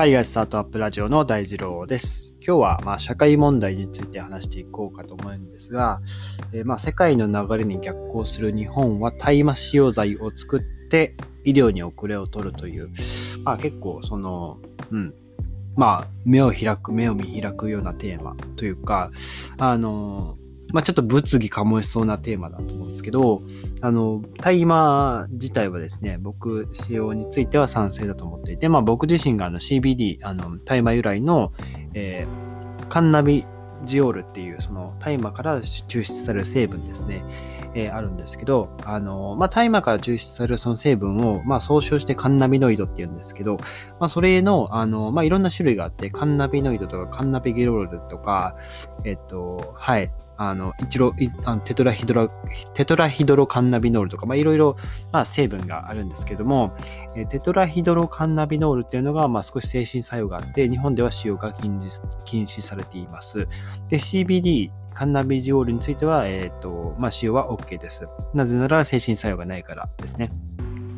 海外スタートアップラジオの大二郎です。今日はまあ社会問題について話していこうかと思うんですが、えー、まあ世界の流れに逆行する日本は大麻使用剤を作って医療に遅れを取るという、まあ結構その、うん、まあ目を開く、目を見開くようなテーマというか、あの、まあ、ちょっと物議かもしそうなテーマだと思うんですけど、あの、大麻自体はですね、僕、使用については賛成だと思っていて、まあ、僕自身があの CBD、あの、大麻由来の、えー、カンナビジオールっていう、その大麻から抽出される成分ですね、えー、あるんですけど、あの、まあ、大麻から抽出されるその成分を、まあ、総称してカンナビノイドって言うんですけど、まあ、それの、あの、まあ、いろんな種類があって、カンナビノイドとかカンナビゲロールとか、えっと、はい、あの、一路、あのテトラヒドロ、テトラヒドロカンナビノールとか、まあ、いろいろ、まあ、成分があるんですけども、えテトラヒドロカンナビノールっていうのが、まあ、少し精神作用があって、日本では使用が禁止禁止されています。で、CBD、カンナビジオールについては、えっ、ー、と、まあ、使用は OK です。なぜなら精神作用がないからですね。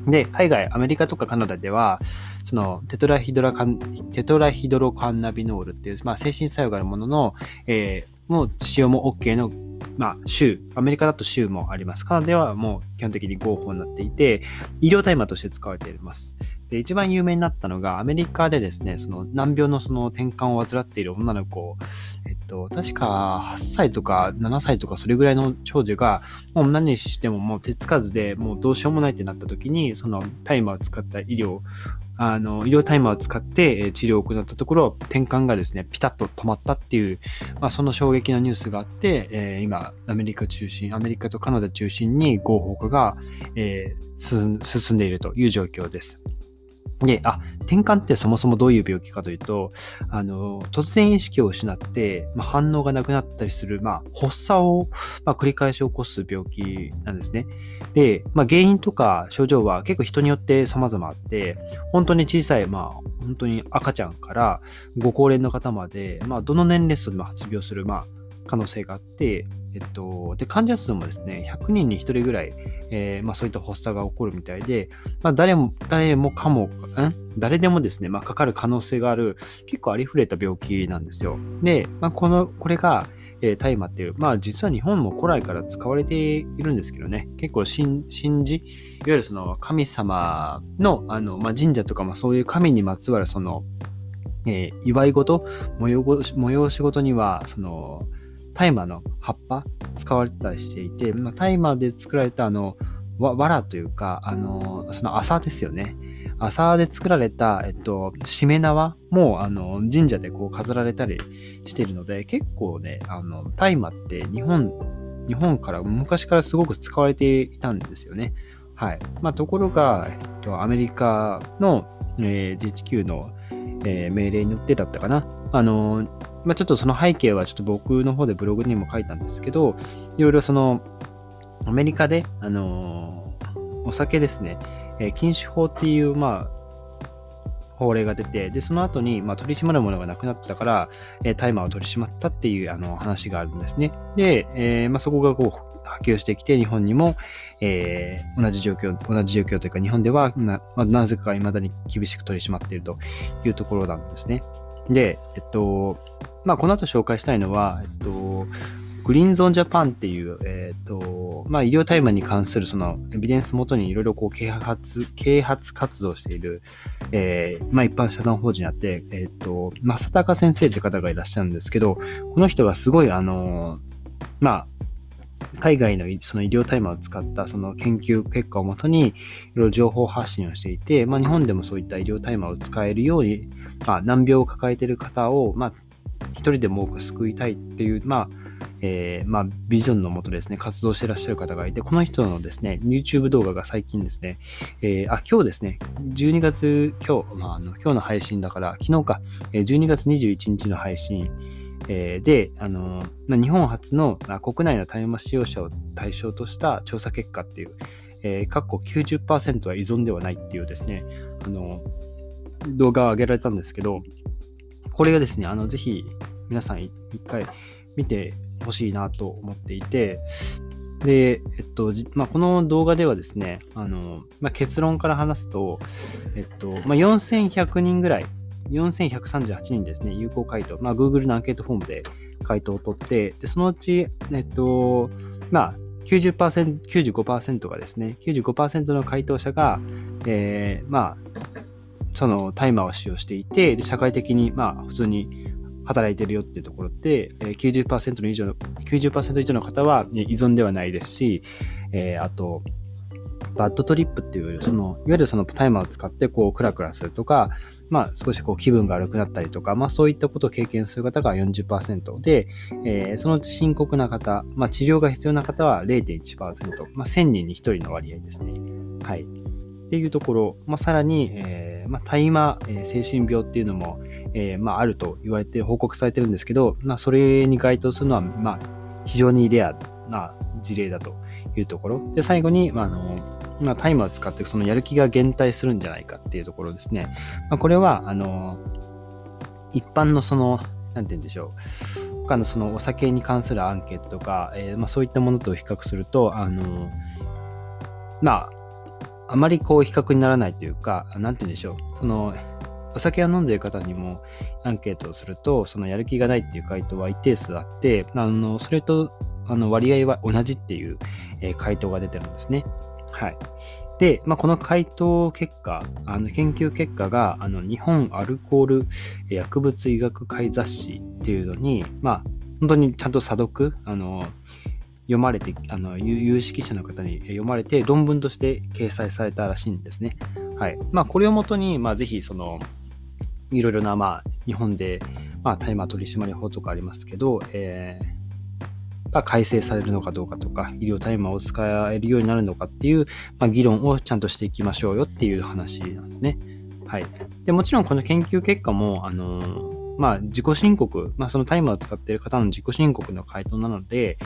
で、海外、アメリカとかカナダでは、そのテトラヒドラカン、テトラヒドロカンナビノールっていう、まあ、精神作用があるものの、えー、もう使用も OK の、まあ、州、アメリカだと州もあります。カナダではもう基本的に合法になっていて、医療大麻として使われています。で、一番有名になったのが、アメリカでですね、その難病のその転換を患っている女の子、と、確か8歳とか7歳とかそれぐらいの長女が、もう何にしてももう手つかずでもうどうしようもないってなった時に、その大麻を使った医療あの、医療タイマーを使って治療を行ったところ、転換がですね、ピタッと止まったっていう、まあ、その衝撃のニュースがあって、えー、今、アメリカ中心、アメリカとカナダ中心に合法化が、えー、進んでいるという状況です。で、あ、転換ってそもそもどういう病気かというと、あの、突然意識を失って、まあ、反応がなくなったりする、まあ、発作を、まあ、繰り返し起こす病気なんですね。で、まあ、原因とか症状は結構人によって様々あって、本当に小さい、まあ、本当に赤ちゃんからご高齢の方まで、まあ、どの年齢層でも発病する、まあ、可能性があって、えっと、で、患者数もですね、100人に1人ぐらい、えー、まあそういった発作が起こるみたいで、まあ誰も、誰もかも、ん？誰でもですね、まあかかる可能性がある、結構ありふれた病気なんですよ。で、まあこの、これが、えー、大麻っていう、まあ実は日本も古来から使われているんですけどね、結構信じ、いわゆるその神様の、あの、まあ神社とか、まあそういう神にまつわるその、えー、祝い事、催し事には、その、大麻の葉っぱ使われてたりしていて、まあ、大麻で作られたあの、わ、藁というか、あの、その麻ですよね。麻で作られた、えっと、しめ縄も、あの、神社でこう飾られたりしてるので、結構ね、あの、大麻って日本、日本から昔からすごく使われていたんですよね。はい。まあ、ところが、えっと、アメリカの、えー、GHQ の、えー、命令によってだったかな。あの、まあ、ちょっとその背景はちょっと僕の方でブログにも書いたんですけど、いろいろその、アメリカで、あのー、お酒ですね、えー、禁酒法っていう、まあ、法令が出て、で、その後に、まあ、取り締まるものがなくなったから、えー、大麻を取り締まったっていうあの話があるんですね。で、えー、まあ、そこがこう波及してきて、日本にも、えー、同じ状況、同じ状況というか、日本ではな、まあ、なぜか未だに厳しく取り締まっているというところなんですね。で、えっと、まあ、この後紹介したいのは、えっと、グリーンゾーンジャパンっていう、えっ、と、まあ、医療大麻に関するそのエビデンス元にいろいろこう啓発、啓発活動している、えー、まあ、一般社団法人あって、えっ、と、正隆先生って方がいらっしゃるんですけど、この人はすごい、あの、まあ、海外のその医療大麻を使ったその研究結果をもとにいろいろ情報発信をしていて、まあ、日本でもそういった医療大麻を使えるように、まあ、難病を抱えている方を、まあ、一人でも多く救いたいっていう、まあ、えー、まあ、ビジョンのもとですね、活動してらっしゃる方がいて、この人のですね、YouTube 動画が最近ですね、えー、あ、今日ですね、12月、今日、まあ、あの今日の配信だから、昨日か、12月21日の配信、えー、で、あのまあ、日本初の、まあ、国内の大麻使用者を対象とした調査結果っていう、えー、過去90%は依存ではないっていうですね、あの動画を上げられたんですけど、これがですね、あの、ぜひ皆さん一回見てほしいなと思っていて、で、えっと、まあ、この動画ではですね、あの、まあ、結論から話すと、えっと、まあ、4100人ぐらい4138人ですね、有効回答、まあ、Google のアンケートフォームで回答を取って、でそのうち、えっと、まあ、90%、95%がですね、95%の回答者が、えー、まあ、そのタイマーを使用していて、で社会的に、まあ、普通に働いてるよっていうところで、90%の以上の、90%以上の方は依存ではないですし、えー、あと、バッドトリップっていう、その、いわゆるそのタイマーを使ってこうクラクラするとか、まあ少しこう気分が悪くなったりとか、まあそういったことを経験する方が40%で、えー、そのうち深刻な方、まあ治療が必要な方は0.1%、まあ1000人に1人の割合ですね。はい。っていうところ、まあさらに、えー、まあ大麻、えー、精神病っていうのも、えー、まああると言われて報告されてるんですけど、まあそれに該当するのは、まあ非常にレアな事例だというところ。で、最後に、まあ、あの、まあ、タイマーを使ってそのやる気が減退するんじゃないかっていうところですね。まあ、これは、あの、一般のその、なんて言うんでしょう。他のそのお酒に関するアンケートとか、えー、まあ、そういったものと比較すると、あの、まあ、あまりこう比較にならないというか、なんて言うんでしょう。その、お酒を飲んでいる方にもアンケートをすると、そのやる気がないっていう回答は一定数あって、あの、それとあの割合は同じっていう、えー、回答が出てるんですね。はい。で、まあ、この回答結果、あの研究結果があの日本アルコール薬物医学会雑誌っていうのに、まあ、本当にちゃんと査読、あの読まれて、あの有識者の方に読まれて論文として掲載されたらしいんですね。はい。まあ、これをもとに、まあ、ぜひ、その、いろいろな、まあ、日本で、まあ、大麻取締法とかありますけど、えーが改正されるのかどうかとか、医療タイマーを使えるようになるのかっていう、まあ、議論をちゃんとしていきましょうよっていう話なんですね。はい。で、もちろんこの研究結果も、あのー、まあ、自己申告、まあ、そのタイマーを使っている方の自己申告の回答なので、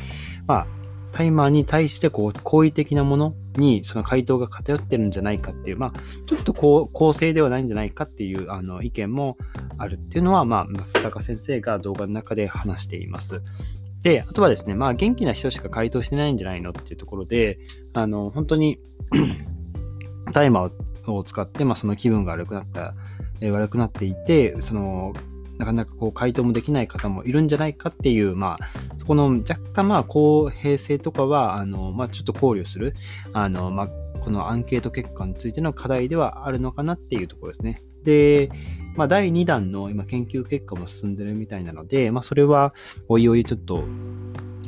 まあ、タイマーに対してこう好意的なものにその回答が偏ってるんじゃないかっていう、まあ、ちょっとこう公正ではないんじゃないかっていうあの意見もあるっていうのは、まあ、増高先生が動画の中で話しています。で、あとはですね、まあ元気な人しか回答してないんじゃないのっていうところで、あの、本当にタイマーを使って、まあその気分が悪くなった、え、悪くなっていて、その、なかなかこう回答もできない方もいるんじゃないかっていう、まあ、そこの若干まあ公平性とかは、あの、まあちょっと考慮する、あの、まあ、このアンケート結果についての課題ではあるのかなっていうところですね。で、まあ、第2弾の今研究結果も進んでるみたいなので、まあ、それはおいおいちょっと、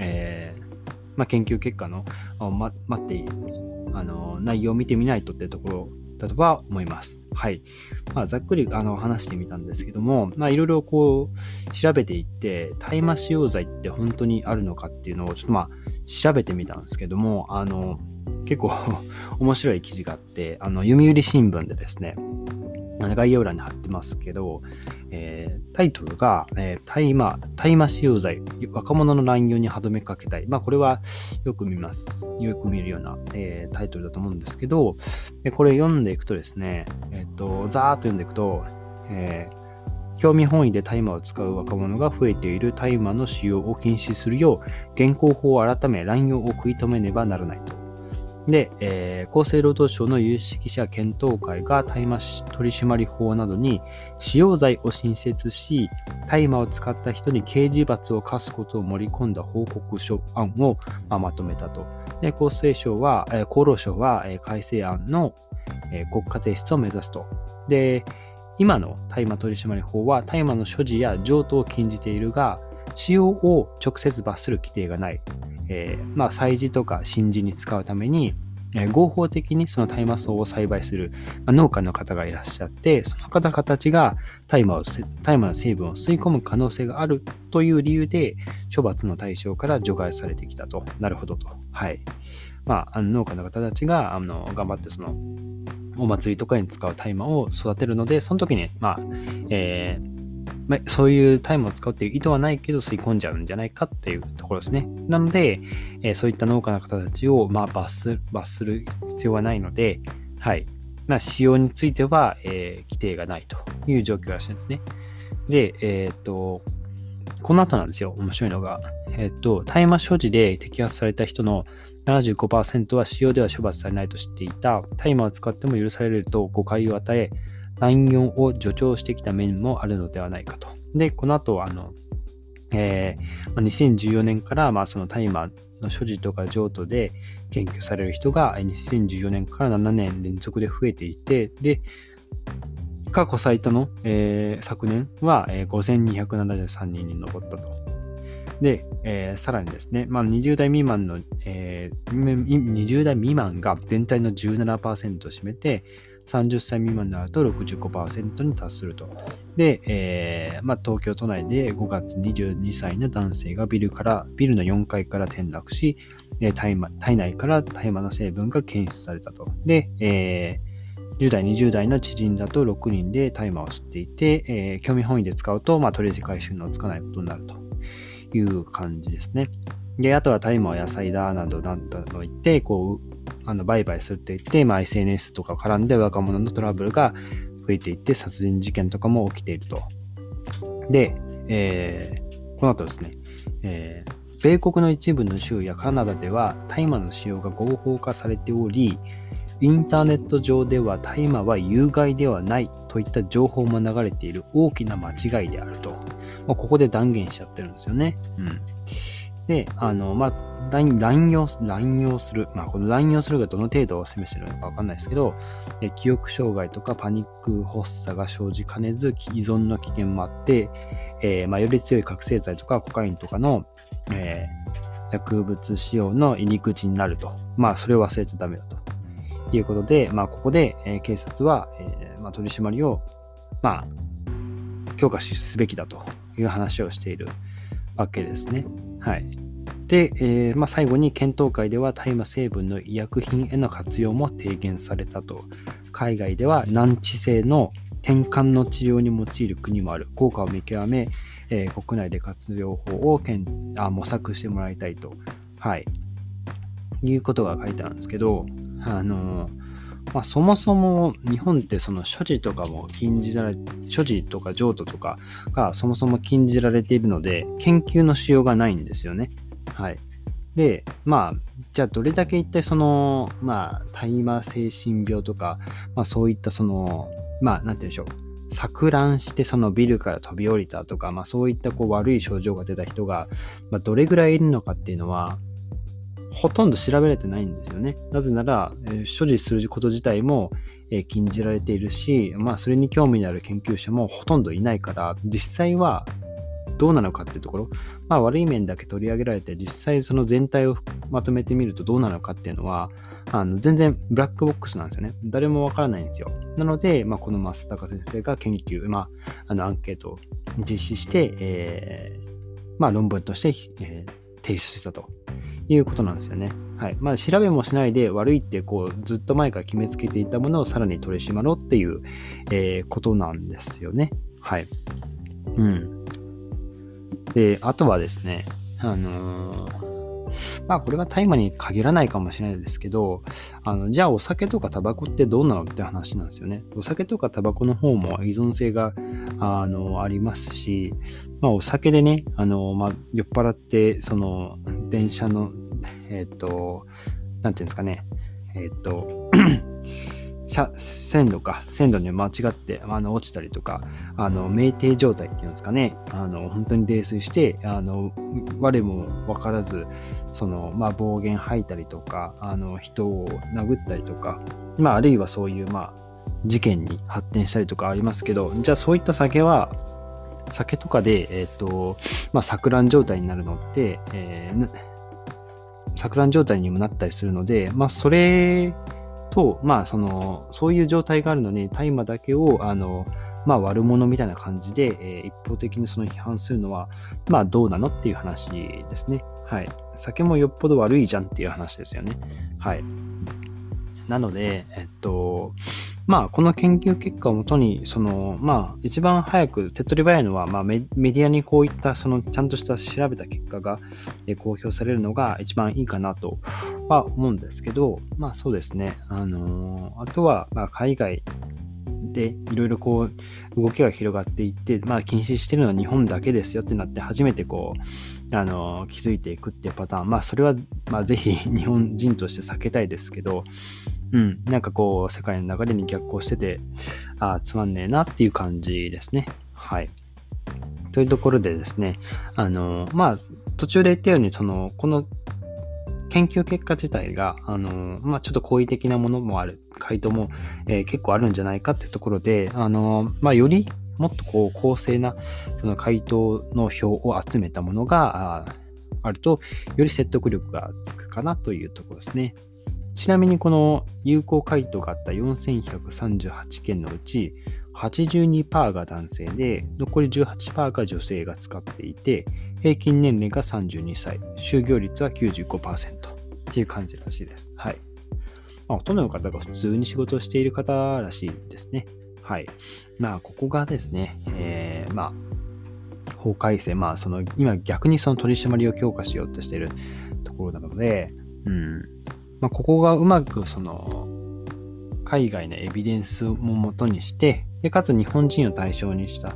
えー、まあ、研究結果の、ま、待ってあの内容を見てみないとっていうところだとは思います。はい。まあ、ざっくりあの話してみたんですけども、まあ、いろいろこう調べていって、大麻使用剤って本当にあるのかっていうのをちょっとまあ調べてみたんですけども、あの結構 面白い記事があって、あの読売新聞でですね、概要欄に貼ってますけど、えー、タイトルが、えー、大麻、使用罪、若者の乱用に歯止めかけたい。まあ、これはよく見ます。よく見るような、えー、タイトルだと思うんですけど、これ読んでいくとですね、えっ、と、ざーっと読んでいくと、え興味本位で大麻を使う若者が増えている大麻の使用を禁止するよう、現行法を改め乱用を食い止めねばならないと。で、えー、厚生労働省の有識者検討会が大麻取締法などに使用罪を新設し、大麻を使った人に刑事罰を課すことを盛り込んだ報告書案を、まあ、まとめたと。で厚生省は、えー、厚労省は、えー、改正案の、えー、国家提出を目指すと。で、今の大麻取締法は大麻の所持や譲渡を禁じているが、使用を直接罰する規定がない。えー、まあ、祭事とか神事に使うために、えー、合法的にその大麻草を栽培する、まあ、農家の方がいらっしゃって、その方たちが大麻を大麻の成分を吸い込む可能性があるという理由で、処罰の対象から除外されてきたと。なるほどと。はい。まあ、あの農家の方たちがあの頑張ってそのお祭りとかに使う大麻を育てるので、その時に、まあ、えーまあ、そういうタイムを使うっていう意図はないけど吸い込んじゃうんじゃないかっていうところですね。なので、えー、そういった農家の方たちを、まあ、罰する必要はないので、はい。まあ、使用については、えー、規定がないという状況らしいんですね。で、えっ、と、この後なんですよ、面白いのが。えっ、と、大麻所持で摘発された人の75%は使用では処罰されないと知っていた、大麻を使っても許されると誤解を与え、乱用を助長してきた面もあるのではないかと。で、この後、あの、えー、2014年から、まあ、その大麻の所持とか譲渡で検挙される人が2014年から7年連続で増えていて、で、過去最多の、えー、昨年は、えー、5273人に上ったと。で、えー、さらにですね、まあ、20代未満の、えー、20代未満が全体の17%を占めて、30歳未満になると65%に達すると。で、えーまあ、東京都内で5月22歳の男性がビルから、ビルの4階から転落し、体体内から大麻の成分が検出されたと。で、えー、10代、20代の知人だと6人で大麻を吸っていて、えー、興味本位で使うと、まあ、取り回収のつかないことになるという感じですね。で、あとは大麻は野菜だなどなんと言って、こう、あの売買するって言って、まあ、SNS とか絡んで若者のトラブルが増えていって殺人事件とかも起きていると。で、えー、この後ですね、えー、米国の一部の州やカナダでは大麻の使用が合法化されており、インターネット上では大麻は有害ではないといった情報も流れている大きな間違いであると。まあ、ここで断言しちゃってるんですよね。うん。で、あの、まあ、乱用、乱用する。まあ、この乱用するがどの程度を示しているのかわかんないですけど、え記憶障害とかパニック発作が生じかねず、依存の危険もあって、えー、まあ、より強い覚醒剤とかコカインとかの、えー、薬物使用の入り口になると。まあ、それを忘れちゃダメだと。いうことで、まあ、ここで、えー、警察は、えーまあ、取り締まりを、まあ、強化すべきだという話をしているわけですね。はい。で、えー、まあ、最後に検討会では大麻成分の医薬品への活用も提言されたと。海外では難治性の転換の治療に用いる国もある。効果を見極め、えー、国内で活用法をけんあ模索してもらいたいと。はい。いうことが書いてあるんですけど、あのーまあ、そもそも日本ってその所持とかも禁じられ、所持とか譲渡とかがそもそも禁じられているので、研究のしようがないんですよね。はい。で、まあ、じゃあどれだけ一体その、まあ、大麻精神病とか、まあそういったその、まあ、なんて言うんでしょう。錯乱してそのビルから飛び降りたとか、まあそういったこう悪い症状が出た人が、まあ、どれぐらいいるのかっていうのは、ほとんど調べれてないんですよね。なぜなら、所持すること自体も、禁じられているし、まあ、それに興味のある研究者もほとんどいないから、実際はどうなのかっていうところ、まあ、悪い面だけ取り上げられて、実際その全体をまとめてみるとどうなのかっていうのは、あの全然ブラックボックスなんですよね。誰もわからないんですよ。なので、まあ、この増高先生が研究、まあ、あのアンケートを実施して、えーまあ、論文として、えー、提出したということなんですよね。はい。まあ、調べもしないで悪いってこうずっと前から決めつけていたものをさらに取り締まろうっていう、えー、ことなんですよね。はい。うん。で、あとはですね、あのーまあこれは大麻に限らないかもしれないですけど、あのじゃあお酒とかタバコってどうなのって話なんですよね。お酒とかタバコの方も依存性があのありますし、まあお酒でね、あのまあ、酔っ払ってその電車の、えっ、ー、と、なんていうんですかね、えっ、ー、と、線路か、線路に間違ってあの落ちたりとか、あの、酩酊状態っていうんですかね、あの、本当に泥酔して、あの、我も分からず、その、まあ、暴言吐いたりとか、あの、人を殴ったりとか、まあ、あるいはそういう、まあ、事件に発展したりとかありますけど、じゃあそういった酒は、酒とかで、えっ、ー、と、まあ、錯乱状態になるのって、えー、錯乱状態にもなったりするので、まあ、それと、まあ、その、そういう状態があるのに、大麻だけを、あの、まあ、悪者みたいな感じで、えー、一方的にその批判するのは、まあ、どうなのっていう話ですね。はい。酒もよっぽど悪いじゃんっていう話ですよね。はい。なので、えっと、まあ、この研究結果をもとに、その、まあ、一番早く手っ取り早いのは、まあメ、ディアにこういった、その、ちゃんとした調べた結果が、公表されるのが一番いいかなとは思うんですけど、まあ、そうですね。あのー、あとは、まあ、海外でいろいろこう動きが広がっていって、まあ、禁止してるのは日本だけですよってなって初めてこうあの気づいていくっていうパターンまあそれは、まあ、ぜひ日本人として避けたいですけどうん、なんかこう、世界の流れに逆行してて、ああつまんねえなっていう感じですね。はい。というところでですね、あの、まあ、途中で言ったように、その、この研究結果自体が、あの、まあ、ちょっと好意的なものもある、回答も、えー、結構あるんじゃないかっていうところで、あの、まあ、よりもっとこう公正なその回答の票を集めたものがああると、より説得力がつくかなというところですね。ちなみにこの有効回答があった4138件のうち82%が男性で残り18%が女性が使っていて平均年齢が32歳就業率は95%っていう感じらしいです。はい。まあ、ほとんどの方が普通に仕事をしている方らしいですね。はい。まあ、ここがですね、えー、まあ、法改正、まあ、その、今逆にその取り締まりを強化しようとしているところなので、うん。まあ、ここがうまくその海外のエビデンスをもとにして、でかつ日本人を対象にした、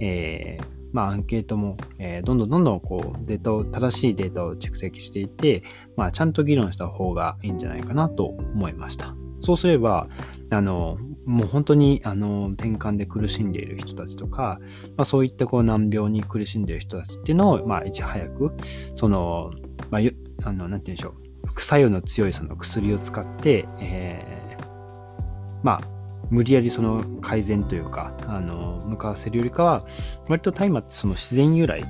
えー、まあ、アンケートも、えー、どんどんどんどんこうデータを、正しいデータを蓄積していて、まあ、ちゃんと議論した方がいいんじゃないかなと思いました。そうすれば、あの、もう本当に、あの、転換で苦しんでいる人たちとか、まあ、そういったこう難病に苦しんでいる人たちっていうのを、まあ、いち早く、その、まあ、あの、なんて言うんでしょう、副作用の強いその薬を使って、えー、まあ、無理やりその改善というか、あの、向かわせるよりかは、割と大麻ってその自然由来、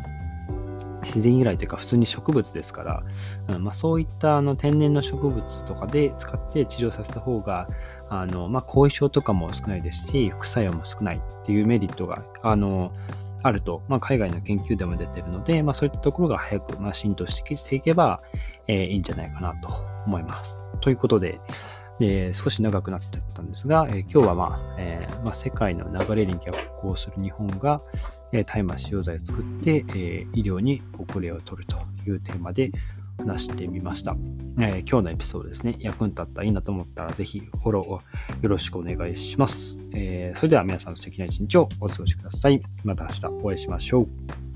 自然由来というか普通に植物ですから、うんまあ、そういったあの天然の植物とかで使って治療させた方が、あの、まあ、後遺症とかも少ないですし、副作用も少ないっていうメリットが、あの、あると、まあ、海外の研究でも出てるので、まあ、そういったところが早く、まあ、浸透していけば、えー、いいんじゃないかなと思います。ということで、で少し長くなっちゃったんですが、えー、今日は、まあえーまあ、世界の流れに逆行する日本が、え、大麻使用剤を作って、え、医療に遅れを取るというテーマで話してみました。え、今日のエピソードですね、役に立ったらいいなと思ったら、ぜひフォローをよろしくお願いします。え、それでは皆さん素敵な一日をお過ごしください。また明日お会いしましょう。